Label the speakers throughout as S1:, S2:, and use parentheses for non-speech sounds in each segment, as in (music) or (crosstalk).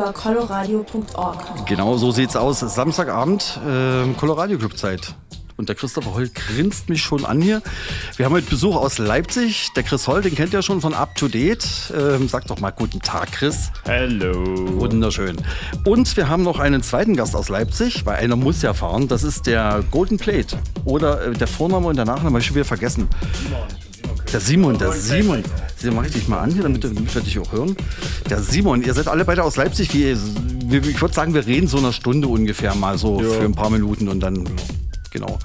S1: über coloradio.org.
S2: Genau so sieht's aus. Samstagabend, äh, Coloradio Club Zeit. Und der Christopher Holl grinst mich schon an hier. Wir haben heute Besuch aus Leipzig. Der Chris Holl, den kennt ihr schon von Up to Date. Ähm, sag doch mal guten Tag, Chris.
S3: Hallo.
S2: Wunderschön. Und wir haben noch einen zweiten Gast aus Leipzig, weil einer muss ja fahren. Das ist der Golden Plate. Oder äh, der Vorname und der Nachname habe ich schon wieder vergessen. Der Simon, der Simon. Den mache ich dich mal an hier, damit, damit wir dich auch hören. Der Simon, ihr seid alle beide aus Leipzig. Wie, ich würde sagen, wir reden so eine Stunde ungefähr mal so ja. für ein paar Minuten und dann, genau.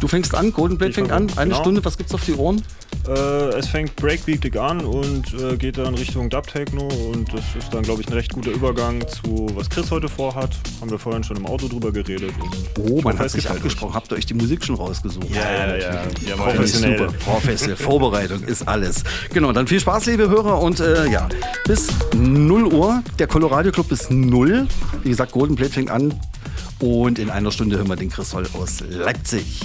S2: Du fängst an, Golden Blade fängt an, eine genau. Stunde, was gibt's auf die Ohren?
S3: Äh, es fängt Breakbeatig an und äh, geht dann Richtung Dub Techno und das ist dann, glaube ich, ein recht guter Übergang zu was Chris heute vorhat. Haben wir vorhin schon im Auto drüber geredet.
S2: oh, man hat sich abgesprochen. Habt ihr euch die Musik schon rausgesucht?
S3: Ja, ja, ja.
S2: ja. Professionell. Super. Professionell. Vorbereitung ist alles. Genau, dann viel Spaß, liebe Hörer und äh, ja, bis 0 Uhr. Der Colorado Club ist 0. Wie gesagt, Golden Plate fängt an und in einer Stunde hören wir den Chris Holl aus Leipzig.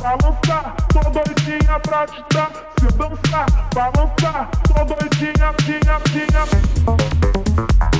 S1: balançar, tô doidinha pra te dar. Se dançar, balançar, tô doidinha, tinha, tinha.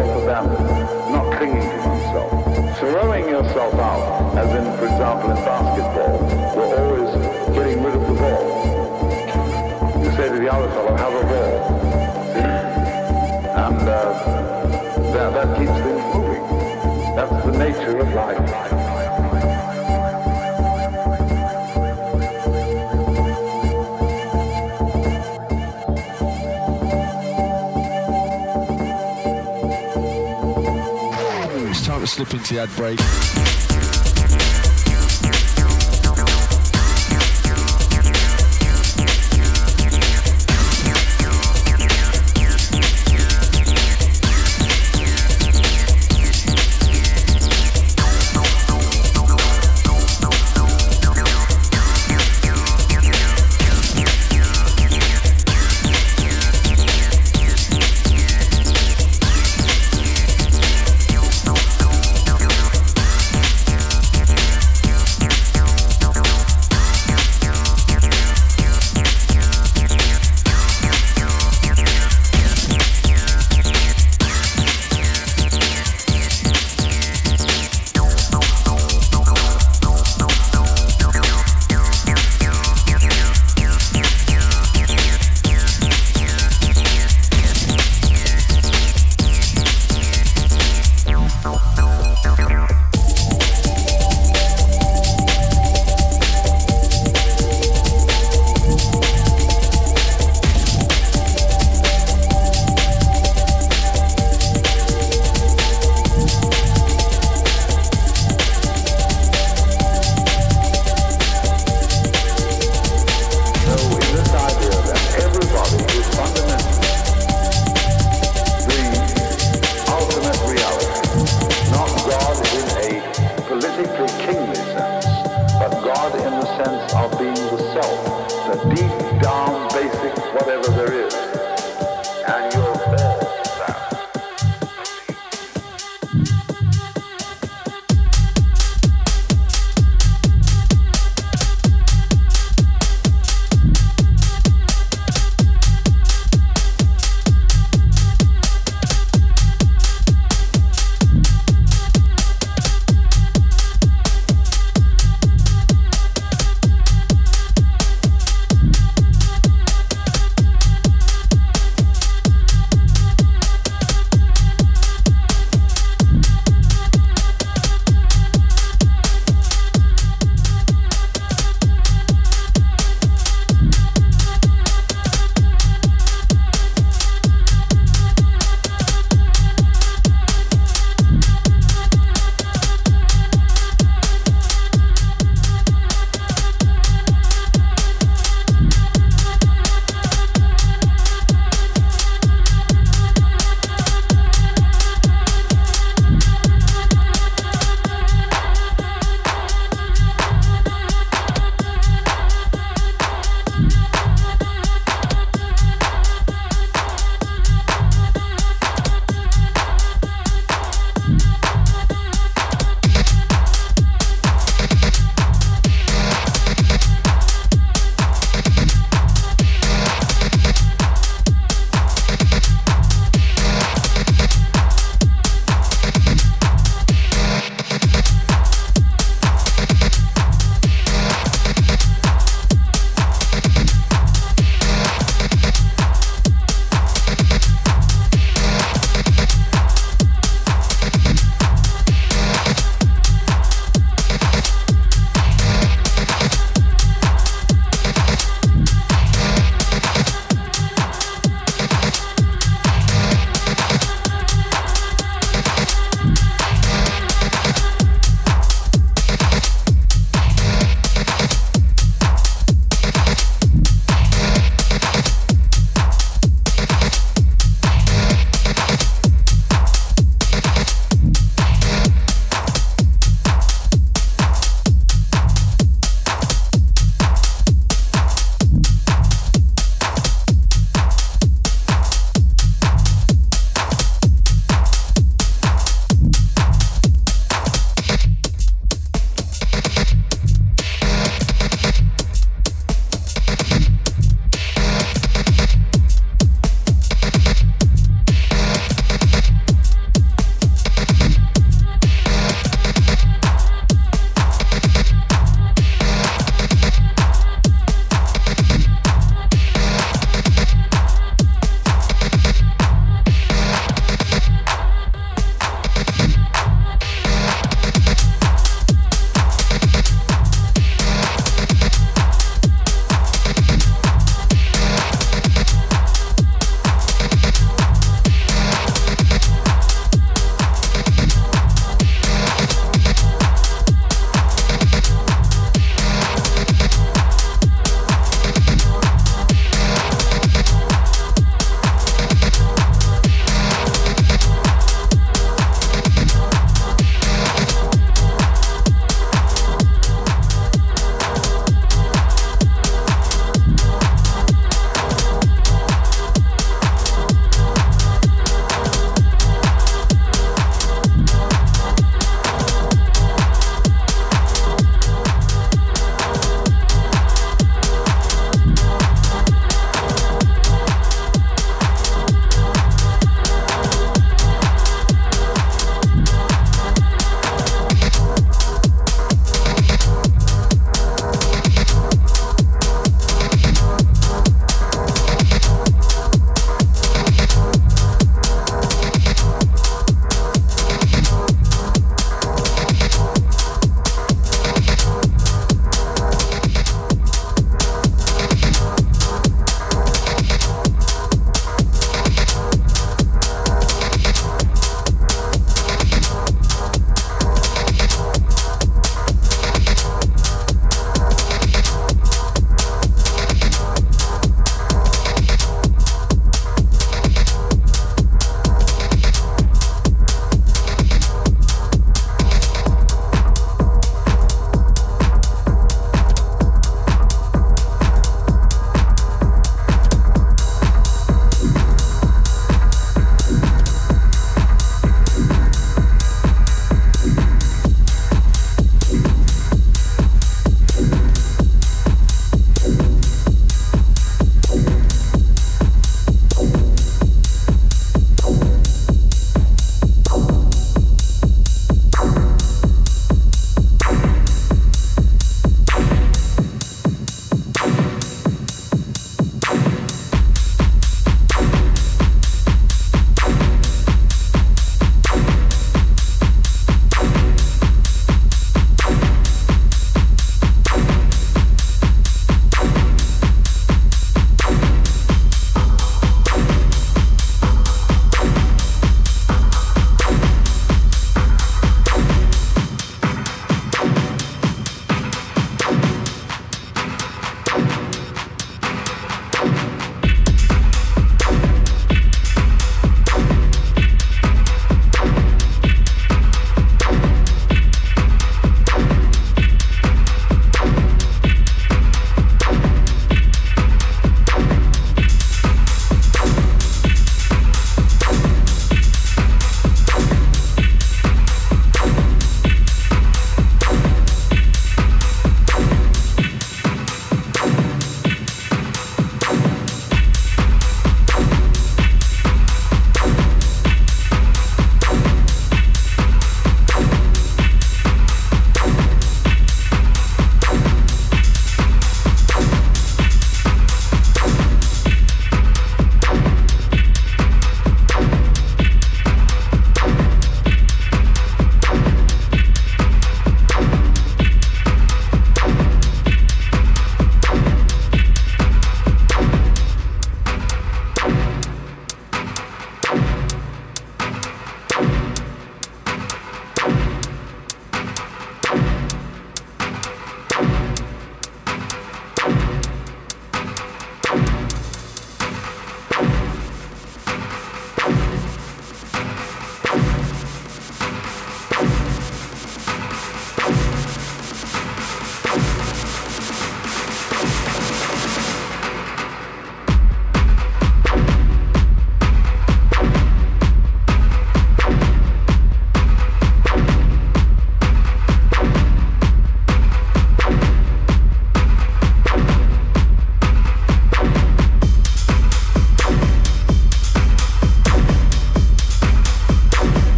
S4: Is self-abandonment, not clinging to yourself, Throwing yourself out, as in, for example, in basketball, we're always getting rid of the ball. You say to the other fellow, have a ball. See? And uh, that, that keeps things moving. That's the nature of life.
S5: Slip into the ad break.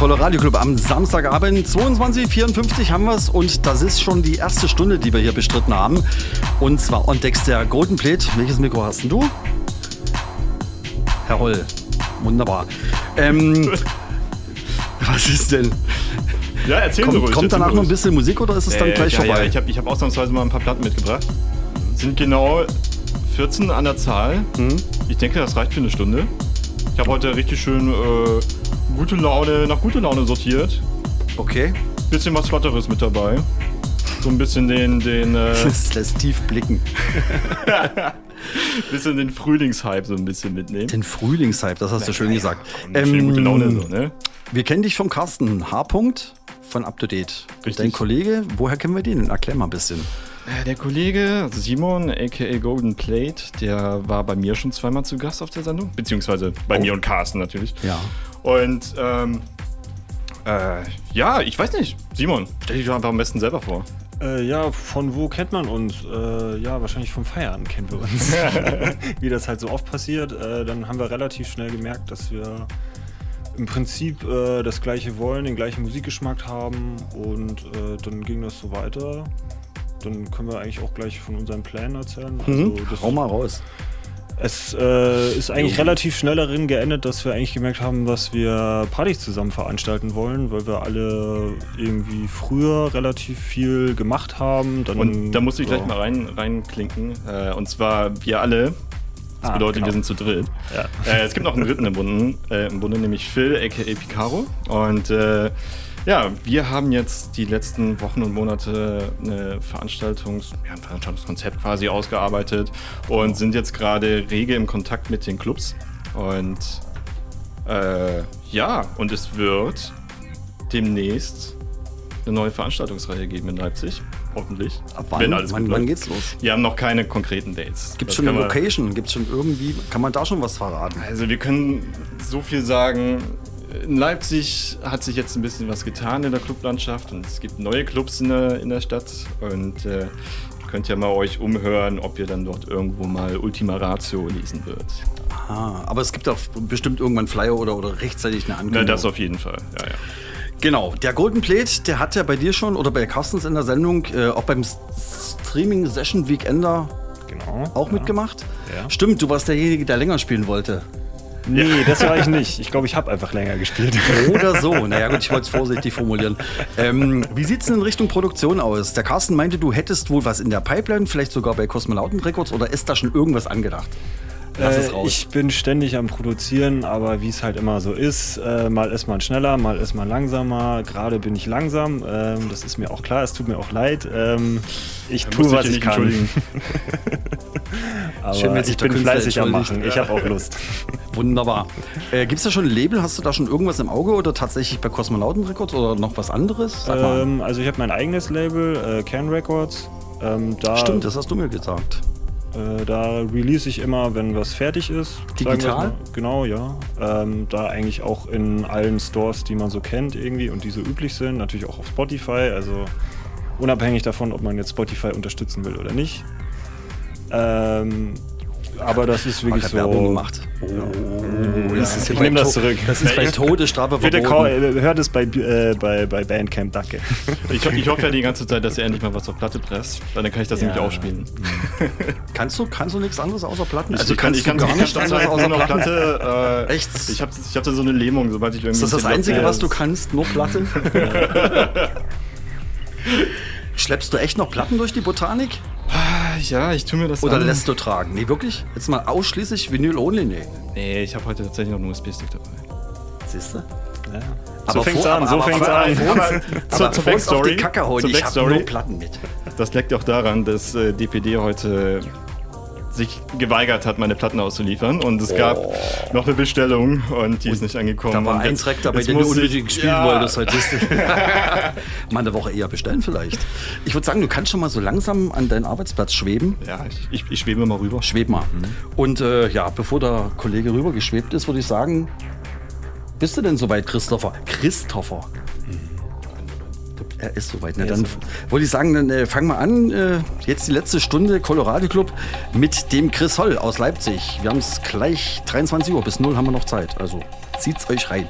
S2: Der Colorado Club am Samstagabend 22.54 haben wir es und das ist schon die erste Stunde, die wir hier bestritten haben. Und zwar on decks der Golden Plate. Welches Mikro hast denn du? Herr Holl. Wunderbar. Ähm, (laughs) was ist denn?
S6: Ja, erzählen Sie
S2: Kommt,
S6: ruhig.
S2: kommt danach noch ein bisschen Musik oder ist es dann
S6: Äh,
S2: gleich
S6: ja,
S2: vorbei?
S6: Ja, ich habe ich hab ausnahmsweise mal ein paar Platten mitgebracht. Sind genau 14 an der Zahl.
S2: Mhm.
S6: Ich denke, das reicht für eine Stunde. Ich habe heute richtig schön äh, gute Laune, nach gute Laune sortiert.
S2: okay.
S6: Bisschen was Flotteres mit dabei. So ein bisschen den, den, äh, (laughs)
S2: Das lässt tief blicken. (laughs)
S6: bisschen den Frühlingshype so ein bisschen mitnehmen.
S2: Den Frühlingshype, das hast du schön gesagt.
S6: Und schön gute Laune so, ne?
S2: Wir kennen dich vom Carsten H. -Punkt von Up to Date.
S6: Richtig.
S2: Dein Kollege, woher kennen wir den? Erklär mal ein bisschen.
S6: Äh, Der Kollege Simon, aka Golden Plate, der war bei mir schon zweimal zu Gast auf der Sendung. Beziehungsweise bei
S2: Oh.
S6: mir und Carsten natürlich.
S2: Ja.
S6: Und ähm, äh, ja, ich weiß nicht. Simon, stell dich doch einfach am besten selber vor.
S3: Äh, ja, von wo kennt man uns? Äh, ja, wahrscheinlich vom Feiern kennen wir uns. (laughs) Wie das halt so oft passiert. Äh, dann haben wir relativ schnell gemerkt, dass wir im Prinzip äh, das gleiche wollen, den gleichen Musikgeschmack haben und äh, dann ging das so weiter. Dann können wir eigentlich auch gleich von unseren Plänen erzählen. Also das,
S2: Hau mal raus.
S3: Es äh, ist eigentlich relativ schnell darin geendet, dass wir eigentlich gemerkt haben, dass wir Partys zusammen veranstalten wollen, weil wir alle irgendwie früher relativ viel gemacht haben. Dann,
S6: Und da muss ich gleich
S3: ja.
S6: mal rein, reinklinken. Äh, und zwar wir alle. Das
S3: Ah,
S6: bedeutet,
S3: genau.
S6: wir sind zu dritt.
S3: Ja.
S6: Äh, es gibt noch einen dritten im Bunde, äh, im Bunde nämlich Phil, aka Picaro. Und äh, ja, wir haben jetzt die letzten Wochen und Monate eine Veranstaltungs-, ja, ein Veranstaltungskonzept quasi ausgearbeitet und sind jetzt gerade rege im Kontakt mit den Clubs. Und äh, ja, und es wird demnächst eine neue Veranstaltungsreihe geben in Leipzig. Hoffentlich.
S2: Ab wann,
S6: Wenn alles
S2: wann, wann geht's los?
S6: Wir haben noch keine konkreten Dates.
S2: Gibt es schon eine Location? Gibt es schon irgendwie, kann man da schon was verraten?
S6: Also wir können so viel sagen. In Leipzig hat sich jetzt ein bisschen was getan in der Clublandschaft und es gibt neue Clubs in der, in der Stadt und äh, ihr könnt ja mal euch umhören, ob ihr dann dort irgendwo mal Ultima Ratio lesen wird.
S2: Ah, aber es gibt auch bestimmt irgendwann Flyer oder, oder rechtzeitig eine
S6: Na,
S2: Ankündigung.
S6: das auf jeden Fall. Ja, ja.
S2: Genau, der Golden Plate, der hat ja bei dir schon oder bei Carstens in der Sendung, äh, auch beim Streaming Session Weekender
S3: Genau.
S2: auch
S3: ja.
S2: mitgemacht.
S3: Ja.
S2: Stimmt, du warst derjenige, der länger spielen wollte.
S3: Nee, das war ich nicht. Ich glaube, ich habe einfach länger gespielt. (laughs)
S2: Oder so. (laughs) Naja, gut, ich wollte es vorsichtig formulieren. Ähm, wie sieht es denn in Richtung Produktion aus? Der Carsten meinte, du hättest wohl was in der Pipeline, vielleicht sogar bei Kosmonauten Records oder ist da schon irgendwas angedacht?
S3: Äh, ich bin ständig am Produzieren, aber wie es halt immer so ist, äh, mal ist man schneller, mal ist man langsamer. Gerade bin ich langsam, ähm, das ist mir auch klar, es tut mir auch leid. Ähm, ich
S6: Da
S3: tue, was ich kann. (laughs) Aber
S2: Schön,
S3: ich bin fleißig am. Machen. Ich (laughs) habe auch Lust.
S2: Wunderbar. Äh, Gibt es da schon ein Label? Hast du da schon irgendwas im Auge oder tatsächlich bei Kosmonauten Records oder noch was anderes?
S3: Ähm, also ich habe mein eigenes Label, äh, Can Records. Ähm,
S2: Stimmt, das hast du mir gesagt.
S3: Äh, da release ich immer, wenn was fertig ist.
S2: Digital?
S3: Genau, ja. Ähm, da eigentlich auch in allen Stores, die man so kennt irgendwie und die so üblich sind. Natürlich auch auf Spotify, also unabhängig davon, ob man jetzt Spotify unterstützen will oder nicht. Ähm, aber das ist wirklich so.
S2: Werbung gemacht. Oh, das ist ja
S3: Ich
S2: bei
S3: nehm das zurück.
S2: Das ist bei Todesstrafe
S3: Bitte
S2: verboten.
S3: äh, hört es bei, äh, bei, bei Bandcamp, danke.
S6: Ich, ich hoffe ja die ganze Zeit, dass er endlich mal was auf Platte presst, weil dann kann ich das
S3: Ja.
S6: nämlich aufspielen. (laughs)
S2: Kannst du, kannst du nichts anderes außer Platten?
S6: Also kann, ich kann
S2: du gar
S6: ich
S2: nichts anderes außer.
S6: Platte. Äh,
S2: Echt?
S6: Ich habe ich hab da so eine Lähmung, sobald ich irgendwie.
S2: Ist das das Einzige, was du kannst? Nur Platte? (laughs) (laughs) Schleppst du echt noch Platten durch die Botanik?
S6: Ja, ich tue mir das
S2: Oder
S6: an.
S2: lässt du tragen? Nee, wirklich? Jetzt mal ausschließlich Vinyl only? Nee.
S6: Nee, ich habe heute tatsächlich noch einen USB-Stick dabei.
S2: Siehst du?
S3: Ja.
S2: Aber
S3: so fängt's
S2: vor-
S3: an, so
S2: aber-
S3: fängt's
S2: aber-
S3: an.
S2: aber-
S6: Aber zur,
S2: auf
S6: Backstory.
S2: die Kacke hauen,
S6: zur
S2: ich hab
S6: Backstory.
S2: nur Platten mit.
S6: Das liegt auch daran, dass äh, DPD heute sich geweigert hat, meine Platten auszuliefern. Und es gab noch eine Bestellung und die ist nicht angekommen.
S2: Da war
S6: Und
S2: ein Track dabei, den du
S6: ich-
S2: unbedingt spielen
S6: Ja.
S2: wolltest heute. (laughs) Mal eine Woche eher bestellen vielleicht. Ich würde sagen, du kannst schon mal so langsam an deinen Arbeitsplatz schweben.
S6: Ja, ich, ich, ich schwebe mal rüber.
S2: Schweb mal. Und äh, ja, bevor der Kollege rüber geschwebt ist, würde ich sagen, bist du denn soweit, Christopher? Christopher. Er ist soweit. Ne? Dann wollte ich sagen, dann äh, fangen wir an. Äh, jetzt die letzte Stunde Colorado Club mit dem Chris Holl aus Leipzig. Wir haben es gleich 23 Uhr. Bis 0 haben wir noch Zeit. Also zieht's euch rein.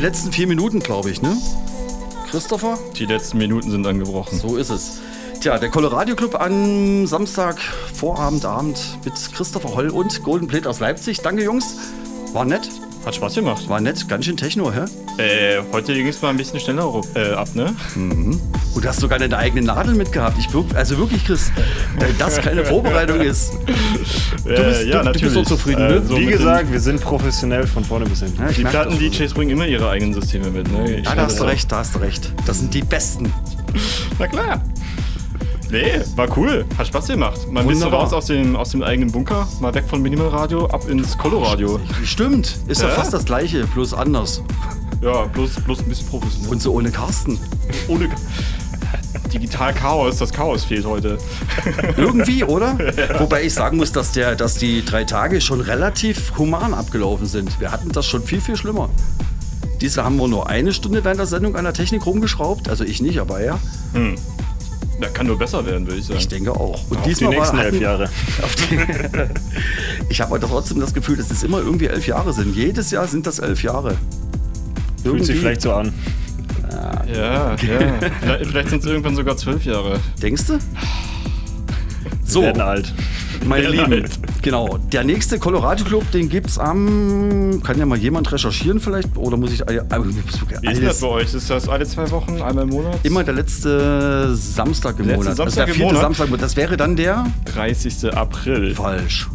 S2: Letzten vier Minuten, glaube ich, ne? Christopher?
S6: Die letzten Minuten sind angebrochen.
S2: So ist es. Tja, der Colorado Club am Samstag, Vorabend, Abend mit Christopher Holl und Golden Plate aus Leipzig. Danke, Jungs. War nett.
S6: Hat Spaß gemacht.
S2: War nett. Ganz schön Techno, hä?
S6: Äh, heute ging es mal ein bisschen schneller äh, ab, ne?
S2: Und du hast sogar deine eigene Nadel mitgehabt. Ich also wirklich, Chris, wenn das keine Vorbereitung (laughs) ist.
S6: Du
S2: bist- du- du bist so zufrieden, ne?
S6: so
S3: Wie gesagt, wir sind professionell von vorne bis hinten.
S2: Ja,
S6: die. Platten-DJs bringen immer ihre eigenen Systeme mit, ne? Ich
S2: Ja, da hast du recht, da hast du recht. Das sind die Besten.
S6: Na klar. Nee, war cool. Hat Spaß gemacht. Mal ein bisschen raus aus dem, aus dem eigenen Bunker, mal weg von Minimalradio, ab ins Coloradio.
S2: Stimmt, ist ja,
S6: Ja?
S2: fast das gleiche, bloß anders.
S6: Ja, bloß, bloß ein bisschen professionell.
S2: Und so ohne Carsten.
S6: ohne Digital Chaos, das Chaos fehlt heute. (laughs)
S2: Irgendwie, oder? (laughs) Wobei ich sagen muss, dass, der, dass die drei Tage schon relativ human abgelaufen sind. Wir hatten das schon viel, viel schlimmer. Diese haben wir nur eine Stunde während der Sendung an der Technik rumgeschraubt. Also ich nicht, aber er.
S6: Da kann nur besser werden, würde ich sagen.
S2: Ich denke auch. Und
S3: Auf die
S2: diesmal
S3: nächsten
S2: war,
S3: elf
S2: hatten-
S3: Jahre. (laughs)
S2: Auf die, ich habe aber trotzdem das Gefühl, dass es immer irgendwie elf Jahre sind. Jedes Jahr sind das elf Jahre.
S3: Fühlt sich vielleicht so an.
S6: Ja, ja. (laughs) vielleicht vielleicht sind es irgendwann sogar zwölf Jahre.
S2: Denkst du? So,
S3: Werden alt.
S2: meine
S6: Ja,
S2: Lieben,
S6: halt.
S2: genau. Der nächste Colorado Club, den gibt's am. Kann ja mal jemand recherchieren vielleicht? Oder muss ich. äh,
S6: Wie ist das bei euch? Ist das alle zwei Wochen, einmal im Monat?
S2: immer der letzte Samstag im
S6: Letzte
S2: Monat.
S6: Samstag
S2: also der
S6: im
S2: vierte
S6: Monat?
S2: Samstag. Das wäre dann der.
S6: 30. April.
S2: Falsch.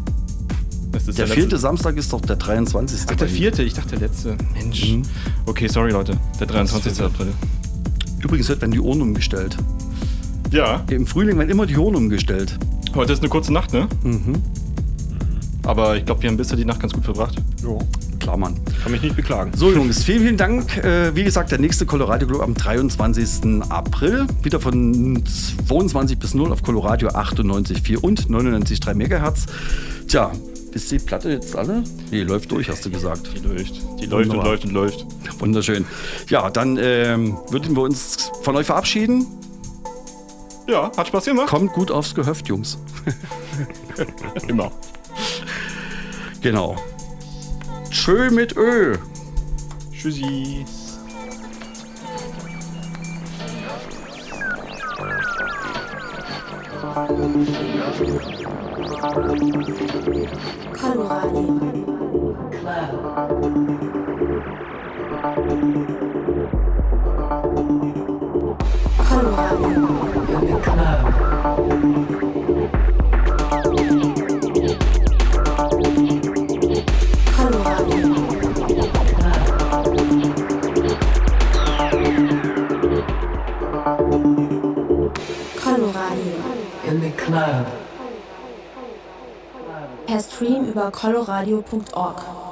S6: Das ist
S2: Der
S6: letzte-
S2: vierte Samstag ist doch der 23.
S6: Ach, der vierte? Ich dachte der letzte. Mensch.
S2: Mhm.
S6: Okay, sorry Leute. Der 23. April.
S2: Übrigens wird werden die Uhren umgestellt.
S6: Ja,
S2: Im Frühling werden immer die Uhren umgestellt.
S6: heute ist eine kurze Nacht, ne?
S2: Mhm.
S6: Aber ich glaube, wir haben bisher die Nacht ganz gut verbracht.
S3: Jo.
S2: Klar, Mann.
S3: Kann mich nicht beklagen.
S2: So, Jungs, vielen, vielen Dank. Äh, wie gesagt, der nächste Colorado Club am 23. April. Wieder von 22 bis 0 auf Colorado 98,4 und 99,3 Megahertz. Tja, ist die Platte jetzt alle? Nee, läuft durch, hast du gesagt.
S6: Die läuft. Die läuft und
S2: Wunderbar.
S6: läuft und läuft.
S2: Wunderschön. Ja, dann ähm, würden wir uns von euch verabschieden.
S6: Ja, hat Spaß gemacht.
S2: Kommt gut aufs Gehöft, Jungs. (laughs)
S6: Immer.
S2: Genau. Tschö mit Ö.
S6: Tschüssi.
S1: Coloradio. Coloradio. Coloradio. Coloradio. Per Stream über coloradio.org.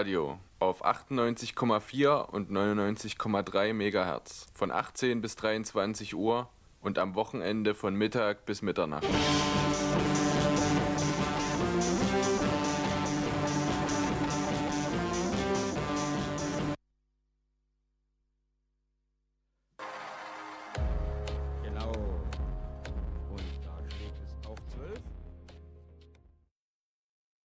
S7: Coloradio auf 98,4 und 99,3 Megahertz von 18 bis 23 Uhr und am Wochenende von Mittag bis Mitternacht.